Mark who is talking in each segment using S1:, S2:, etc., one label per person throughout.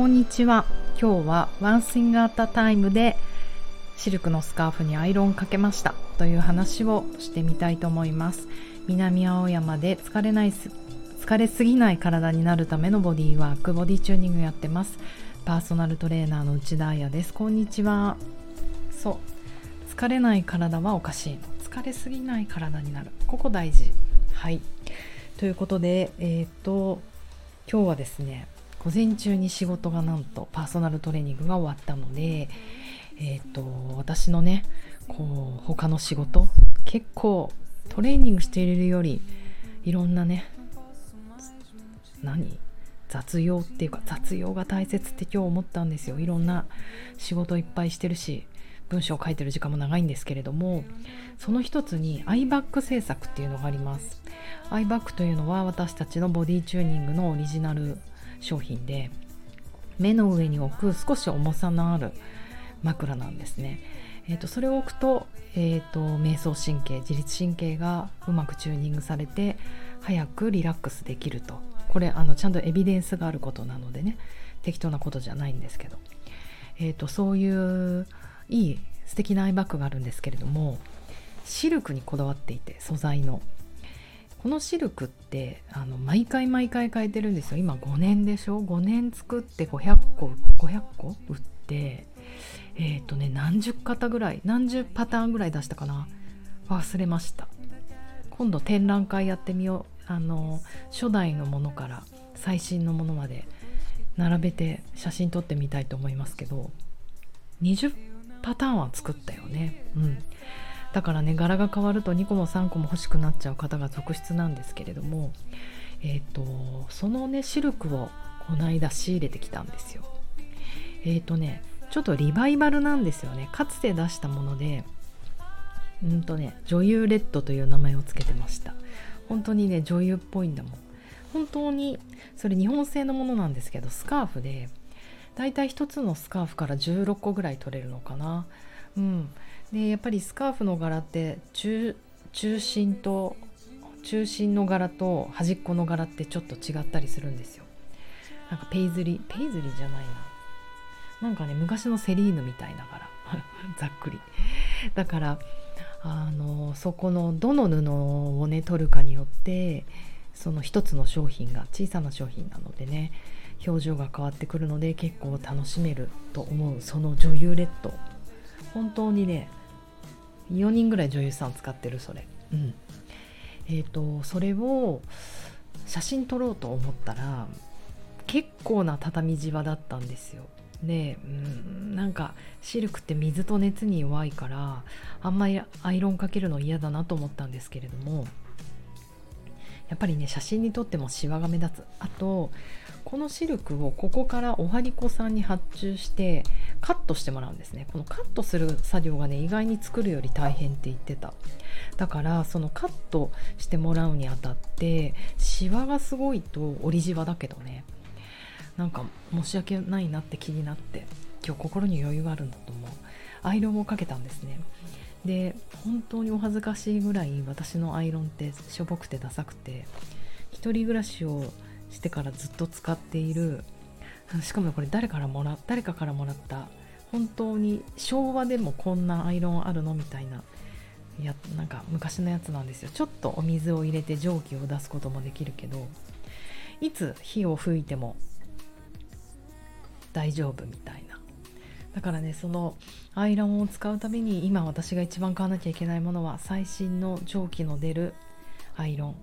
S1: こんにちは。今日はワンシングアタタイムでシルクのスカーフにアイロンかけましたという話をしてみたいと思います。南青山で疲れない疲れすぎない体になるためのボディワークボディチューニングやってます。パーソナルトレーナーの内田彩です。こんにちは。そう。疲れない体はおかしい疲れすぎない体になる。ここ大事。はい。ということでえっ、と今日はですね午前中に仕事がなんとパーソナルトレーニングが終わったのでえっ、ー、と私のねこう他の仕事結構トレーニングしているよりいろんなね何雑用っていうか雑用が大切って今日思ったんですよ。いろんな仕事いっぱいしてるし文章を書いてる時間も長いんですけれどもその一つにアイバッグ製作っていうのがあります。アイバッグというのは私たちのボディチューニングのオリジナル商品で目の上に置く少し重さのある枕なんですね。えーと、それを置くと,、えーと、瞑想神経自律神経がうまくチューニングされて早くリラックスできると。これあのちゃんとエビデンスがあることなのでね適当なことじゃないんですけど、えーとそういういい素敵なアイバッグがあるんですけれどもシルクにこだわっていて素材の。このシルクってあの毎回毎回変えてるんですよ。今5年でしょ？5年作って500個500個？売ってえっ、ー、とね何十型ぐらい？何十パターンぐらい出したかな？忘れました。今度展覧会やってみよう。あの初代のものから最新のものまで並べて写真撮ってみたいと思いますけど20パターンは作ったよね。うん。だからね柄が変わると2個も3個も欲しくなっちゃう方が続出なんですけれどもえっ、ー、とそのねシルクをこの間仕入れてきたんですよ。えっ、ー、とねちょっとリバイバルなんですよね。かつて出したものでうんとね女優レッドという名前を付けてました。本当にね女優っぽいんだもん。本当にそれ日本製のものなんですけどスカーフでだいたい1つのスカーフから16個ぐらい取れるのかな。うん。でやっぱりスカーフの柄って中心と中心の柄と端っこの柄ってちょっと違ったりするんですよ。なんかペイズリペイズリじゃないな。なんかね昔のセリーヌみたいな柄。ざっくり。だからあのそこのどの布をね取るかによってその一つの商品が小さな商品なのでね表情が変わってくるので結構楽しめると思うその女優レッド。本当にね4人ぐらい女優さん使ってるそれ。うん。えっ、ー、とそれを写真撮ろうと思ったら結構な畳地場だったんですよ。で、うん、なんかシルクって水と熱に弱いからあんまりアイロンかけるの嫌だなと思ったんですけれどもやっぱりね写真に撮ってもシワが目立つ。あとこのシルクをここからおはりこさんに発注してカットしてもらうんですね。このカットする作業がね意外に作るより大変って言ってた。だからそのカットしてもらうにあたってシワがすごいと折りじわだけどね。なんか申し訳ないなって気になって今日心に余裕があるんだと思う。アイロンをかけたんですね。で本当にお恥ずかしいぐらい私のアイロンってしょぼくてダサくて一人暮らしをしてからずっと使っているしかもこれ誰からもら誰かからもらった本当に昭和でもこんなアイロンあるのみたいなやなんか昔のやつなんですよ。ちょっとお水を入れて蒸気を出すこともできるけどいつ火を吹いても大丈夫みたいな。だからねそのアイロンを使うために今私が一番買わなきゃいけないものは最新の蒸気の出るアイロン。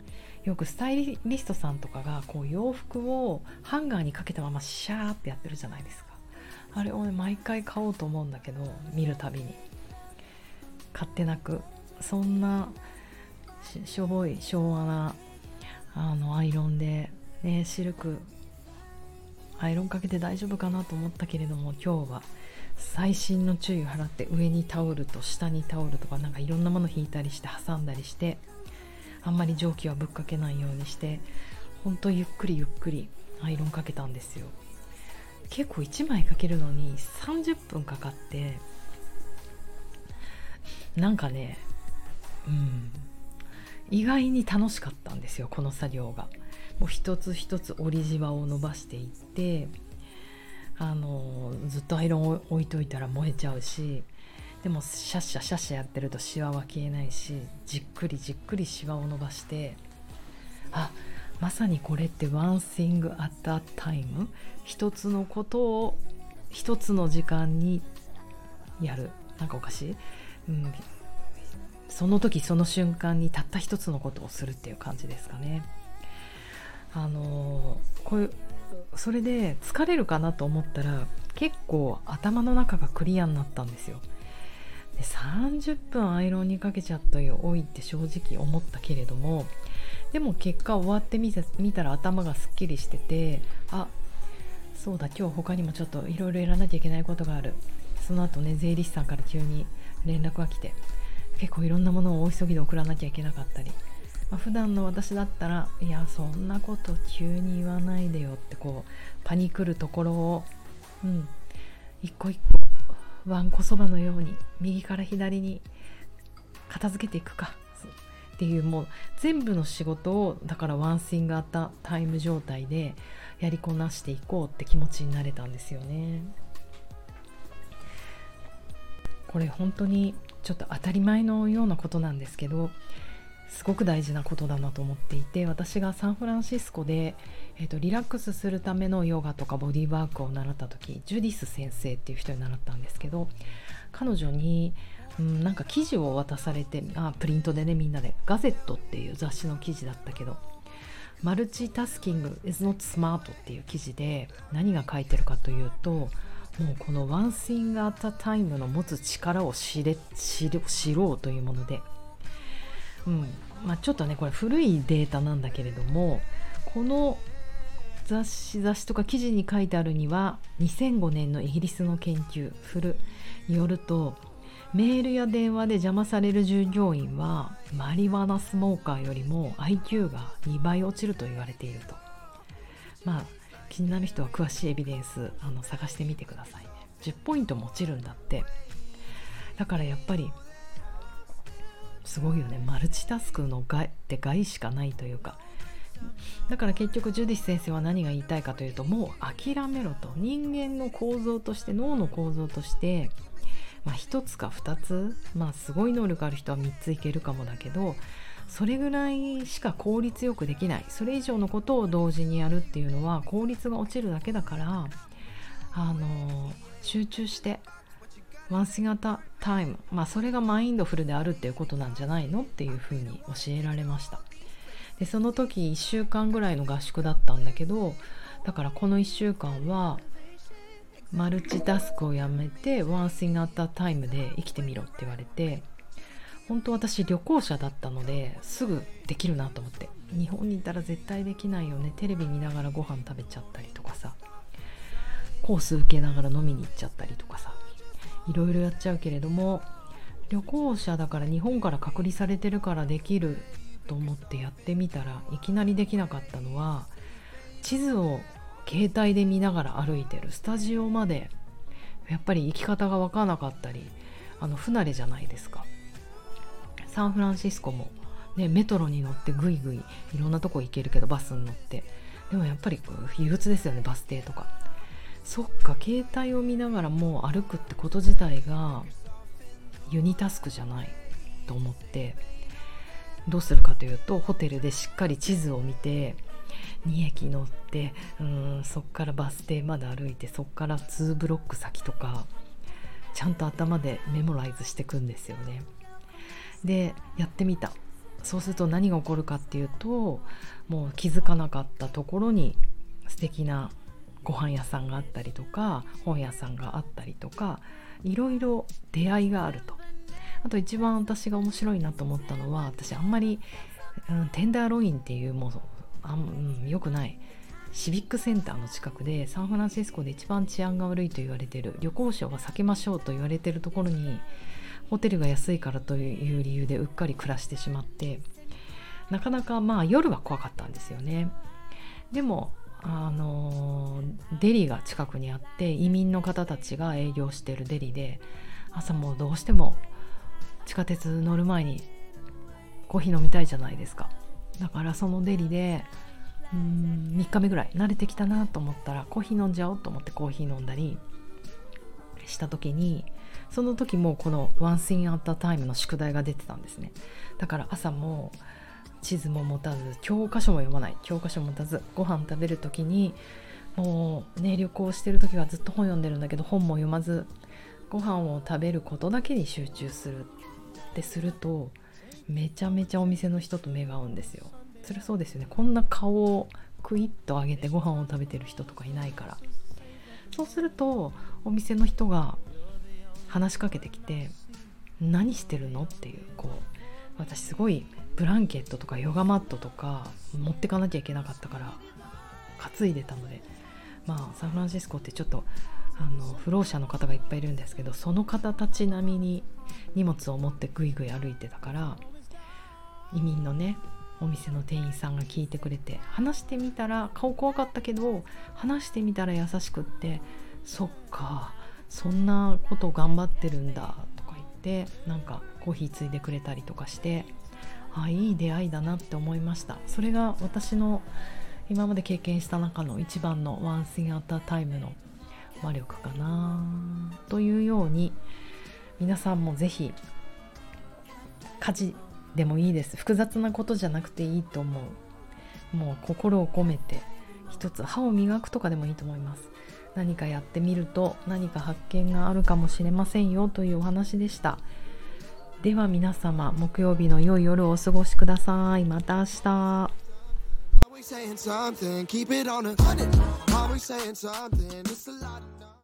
S1: よくスタイリストさんとかがこう洋服をハンガーにかけたままシャーってやってるじゃないですか。あれを毎回買おうと思うんだけど見るたびに。買ってなくそんなしょぼい昭和なあのアイロンでねシルクアイロンかけて大丈夫かなと思ったけれども今日は細心の注意を払って上にタオルと下にタオルとかなんかいろんなもの引いたりして挟んだりしてあんまり蒸気はぶっかけないようにしてほんとゆっくりゆっくりアイロンかけたんですよ。結構1枚かけるのに30分かかってなんかねうん意外に楽しかったんですよこの作業が。もう一つ一つ折りじわを伸ばしていってあのずっとアイロンを置いといたら燃えちゃうしでもシャッシャシャッシャやってるとシワは消えないしじっくりじっくりシワを伸ばしてあまさにこれって one thing at a time？一つのことを一つの時間にやる。なんかおかしい、うん、その時その瞬間にたった一つのことをするっていう感じですかね。あのこういうそれで疲れるかなと思ったら結構頭の中がクリアになったんですよ。で30分アイロンにかけちゃったよ多いって正直思ったけれどもでも結果終わってみたら頭がすっきりしててあそうだ今日他にもちょっといろいろやらなきゃいけないことがあるその後ね税理士さんから急に連絡が来て結構いろんなものを大急ぎで送らなきゃいけなかったり、まあ、普段の私だったらいやそんなこと急に言わないでよってこうパニクるところをうん一個一個わんこそばのように右から左に片付けていくかっていうもう全部の仕事をだからワンシングアッタタイム状態でやりこなしていこうって気持ちになれたんですよね。これ本当にちょっと当たり前のようなことなんですけどすごく大事なことだなと思っていて私がサンフランシスコで、えーと、リラックスするためのヨガとかボディーワークを習った時ジュディス先生っていう人に習ったんですけど彼女に、うん、なんか記事を渡されてあプリントでねみんなで「ガゼット」っていう雑誌の記事だったけどマルチタスキング is not smart っていう記事で何が書いてるかというともうこの One thing at a time の持つ力を知れ知ろうというもので、うん。まあ、ちょっとねこれ古いデータなんだけれどもこの雑誌雑誌とか記事に書いてあるには2005年のイギリスの研究フルによるとメールや電話で邪魔される従業員はマリワナスモーカーよりも IQ が2倍落ちると言われていると。まあ気になる人は詳しいエビデンスあの探してみてくださいね。10ポイントも落ちるんだって。だからやっぱりすごいよね。マルチタスクの害って害しかないというか。だから結局ジュディス先生は何が言いたいかというともう諦めろと。人間の構造として脳の構造としてまあ、1つか2つまあすごい能力ある人は3ついけるかもだけどそれぐらいしか効率よくできない。それ以上のことを同時にやるっていうのは効率が落ちるだけだからあの集中してワンシ型タイム。まあそれがマインドフルであるっていうことなんじゃないのっていうふうに教えられました。でその時1週間ぐらいの合宿だったんだけどだからこの1週間はマルチタスクをやめてワンシンアッタータイムで生きてみろって言われて本当私旅行者だったのですぐできるなと思って。日本にいたら絶対できないよね。テレビ見ながらご飯食べちゃったりとかさ。コース受けながら飲みに行っちゃったりとかさ。いろいろやっちゃうけれども旅行者だから日本から隔離されてるからできると思ってやってみたらいきなりできなかったのは地図を携帯で見ながら歩いてるスタジオまでやっぱり行き方が分からなかったりあの不慣れじゃないですか。サンフランシスコも、ね、メトロに乗ってぐいぐいいろんなとこ行けるけどバスに乗って。でもやっぱり憂鬱ですよねバス停とか。そっか携帯を見ながらもう歩くってこと自体がユニタスクじゃないと思ってどうするかというとホテルでしっかり地図を見て2駅乗ってうんそっからバス停まで歩いてそっから2ブロック先とかちゃんと頭でメモライズしてくんですよね。でやってみたそうすると何が起こるかっていうともう気づかなかったところに素敵なご飯屋さんがあったりとか本屋さんがあったりとかいろいろ出会いがあると。あと一番私が面白いなと思ったのは私あんまり、うん、テンダーロインっていうもうあ、うん、よくないシビックセンターの近くでサンフランシスコで一番治安が悪いと言われてる旅行者は避けましょうと言われてるところにホテルが安いからという理由でうっかり暮らしてしまってなかなかまあ夜は怖かったんですよね。でもあのデリが近くにあって移民の方たちが営業してるデリで朝もどうしても地下鉄乗る前にコーヒー飲みたいじゃないですか。だからそのデリでうん3日目ぐらい慣れてきたなと思ったらコーヒー飲んじゃおうと思ってコーヒー飲んだりした時にその時もこの「One Thing at a Time」の宿題が出てたんですね。だから朝も地図も持たず教科書も読まない教科書も持たずご飯食べる時にもうね旅行してる時はずっと本読んでるんだけど本も読まずご飯を食べることだけに集中するってするとめちゃめちゃお店の人と目が合うんですよそりゃそうですよねこんな顔をクイッと上げてご飯を食べてる人とかいないからそうするとお店の人が話しかけてきて「何してるの?」っていうこう私すごいブランケットとかヨガマットとか持ってかなきゃいけなかったから担いでたので。まあサンフランシスコってちょっとあの不老者の方がいっぱいいるんですけどその方たち並みに荷物を持ってぐいぐい歩いてたから移民のねお店の店員さんが聞いてくれて話してみたら顔怖かったけど話してみたら優しくってそっかそんなこと頑張ってるんだとか言ってなんかコーヒーついでくれたりとかしてあいい出会いだなって思いました。それが私の今まで経験した中の一番のワンシンアタータイムの魔力かな。というように皆さんもぜひ家事でもいいです。複雑なことじゃなくていいと思う。もう心を込めて一つ歯を磨くとかでもいいと思います。何かやってみると何か発見があるかもしれませんよというお話でした。では皆様木曜日の良い夜をお過ごしくださいまた明日 Always saying something, keep it on a hundred. Always saying something, it's a lot.